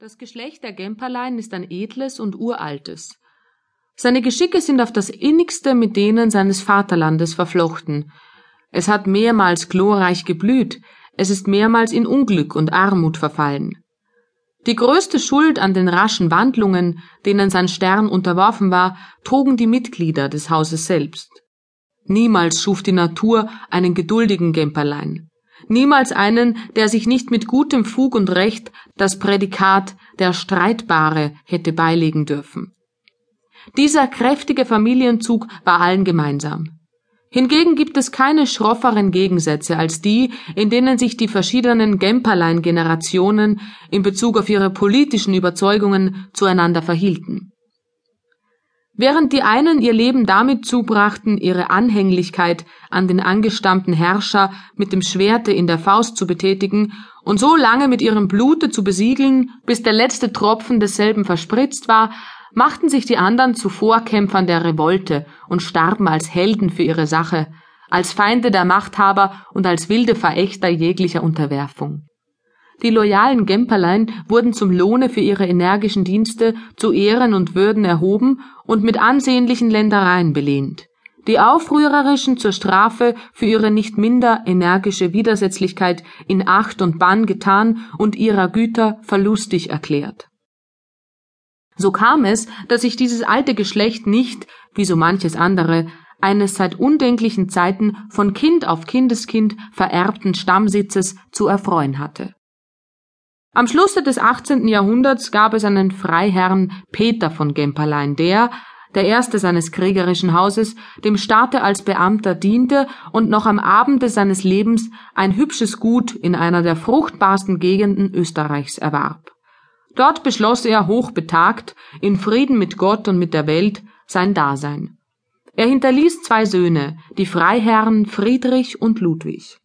Das Geschlecht der Gemperlein ist ein edles und uraltes. Seine Geschicke sind auf das innigste mit denen seines Vaterlandes verflochten. Es hat mehrmals glorreich geblüht, es ist mehrmals in Unglück und Armut verfallen. Die größte Schuld an den raschen Wandlungen, denen sein Stern unterworfen war, trugen die Mitglieder des Hauses selbst. Niemals schuf die Natur einen geduldigen Gemperlein niemals einen, der sich nicht mit gutem Fug und Recht das Prädikat der Streitbare hätte beilegen dürfen. Dieser kräftige Familienzug war allen gemeinsam. Hingegen gibt es keine schrofferen Gegensätze als die, in denen sich die verschiedenen Gemperlein-Generationen in Bezug auf ihre politischen Überzeugungen zueinander verhielten. Während die einen ihr Leben damit zubrachten, ihre Anhänglichkeit an den angestammten Herrscher mit dem Schwerte in der Faust zu betätigen und so lange mit ihrem Blute zu besiegeln, bis der letzte Tropfen desselben verspritzt war, machten sich die anderen zu Vorkämpfern der Revolte und starben als Helden für ihre Sache, als Feinde der Machthaber und als wilde Verächter jeglicher Unterwerfung. Die loyalen Gemperlein wurden zum Lohne für ihre energischen Dienste zu Ehren und Würden erhoben und mit ansehnlichen Ländereien belehnt. Die Aufrührerischen zur Strafe für ihre nicht minder energische Widersetzlichkeit in Acht und Bann getan und ihrer Güter verlustig erklärt. So kam es, dass sich dieses alte Geschlecht nicht, wie so manches andere, eines seit undenklichen Zeiten von Kind auf Kindeskind vererbten Stammsitzes zu erfreuen hatte. Am Schlusse des 18. Jahrhunderts gab es einen Freiherrn Peter von Gemperlein, der, der erste seines kriegerischen Hauses, dem Staate als Beamter diente und noch am Abende seines Lebens ein hübsches Gut in einer der fruchtbarsten Gegenden Österreichs erwarb. Dort beschloss er hochbetagt, in Frieden mit Gott und mit der Welt, sein Dasein. Er hinterließ zwei Söhne, die Freiherren Friedrich und Ludwig.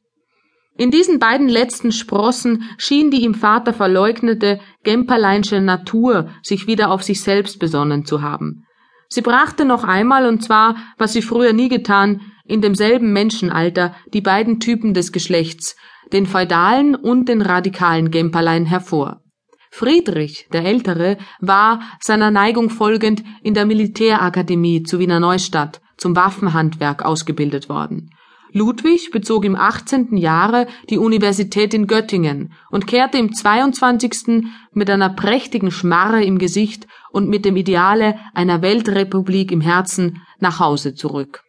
In diesen beiden letzten Sprossen schien die im Vater verleugnete Gemperleinsche Natur sich wieder auf sich selbst besonnen zu haben. Sie brachte noch einmal, und zwar, was sie früher nie getan, in demselben Menschenalter die beiden Typen des Geschlechts, den feudalen und den radikalen Gemperlein hervor. Friedrich, der Ältere, war, seiner Neigung folgend, in der Militärakademie zu Wiener Neustadt zum Waffenhandwerk ausgebildet worden. Ludwig bezog im 18. Jahre die Universität in Göttingen und kehrte im 22. mit einer prächtigen Schmarre im Gesicht und mit dem Ideale einer Weltrepublik im Herzen nach Hause zurück.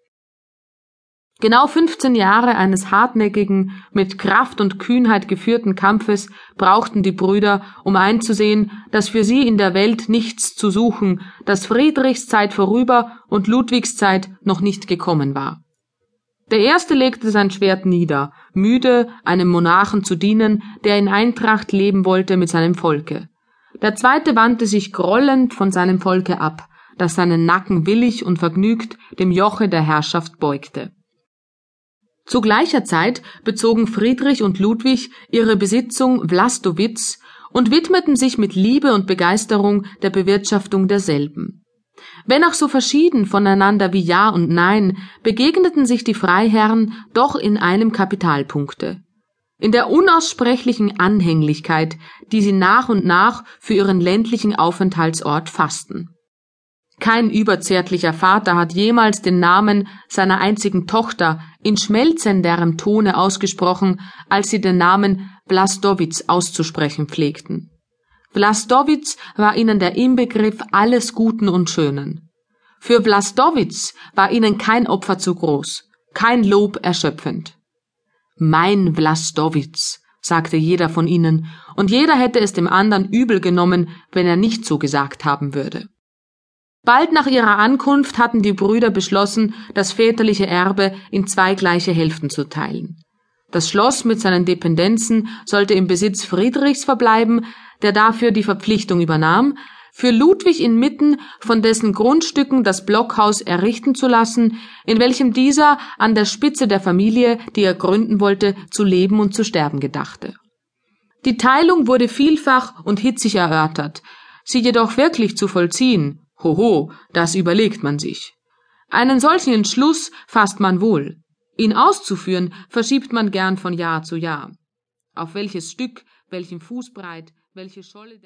Genau 15 Jahre eines hartnäckigen, mit Kraft und Kühnheit geführten Kampfes brauchten die Brüder, um einzusehen, dass für sie in der Welt nichts zu suchen, dass Friedrichs Zeit vorüber und Ludwigs Zeit noch nicht gekommen war. Der erste legte sein Schwert nieder, müde, einem Monarchen zu dienen, der in Eintracht leben wollte mit seinem Volke. Der zweite wandte sich grollend von seinem Volke ab, das seinen Nacken willig und vergnügt dem Joche der Herrschaft beugte. Zu gleicher Zeit bezogen Friedrich und Ludwig ihre Besitzung Vlastowitz und widmeten sich mit Liebe und Begeisterung der Bewirtschaftung derselben. Wenn auch so verschieden voneinander wie Ja und Nein, begegneten sich die Freiherren doch in einem Kapitalpunkte. In der unaussprechlichen Anhänglichkeit, die sie nach und nach für ihren ländlichen Aufenthaltsort fassten. Kein überzärtlicher Vater hat jemals den Namen seiner einzigen Tochter in schmelzenderem Tone ausgesprochen, als sie den Namen Blastowitz auszusprechen pflegten. Vlastowitz war ihnen der Inbegriff alles Guten und Schönen. Für Vlastowitz war ihnen kein Opfer zu groß, kein Lob erschöpfend. Mein Vlastowitz, sagte jeder von ihnen, und jeder hätte es dem anderen übel genommen, wenn er nicht so gesagt haben würde. Bald nach ihrer Ankunft hatten die Brüder beschlossen, das väterliche Erbe in zwei gleiche Hälften zu teilen. Das Schloss mit seinen Dependenzen sollte im Besitz Friedrichs verbleiben, der dafür die Verpflichtung übernahm, für Ludwig inmitten von dessen Grundstücken das Blockhaus errichten zu lassen, in welchem dieser an der Spitze der Familie, die er gründen wollte, zu leben und zu sterben gedachte. Die Teilung wurde vielfach und hitzig erörtert, sie jedoch wirklich zu vollziehen, hoho, das überlegt man sich. Einen solchen Entschluss fasst man wohl. Ihn auszuführen verschiebt man gern von Jahr zu Jahr. Auf welches Stück, welchen Fußbreit, welche Scholle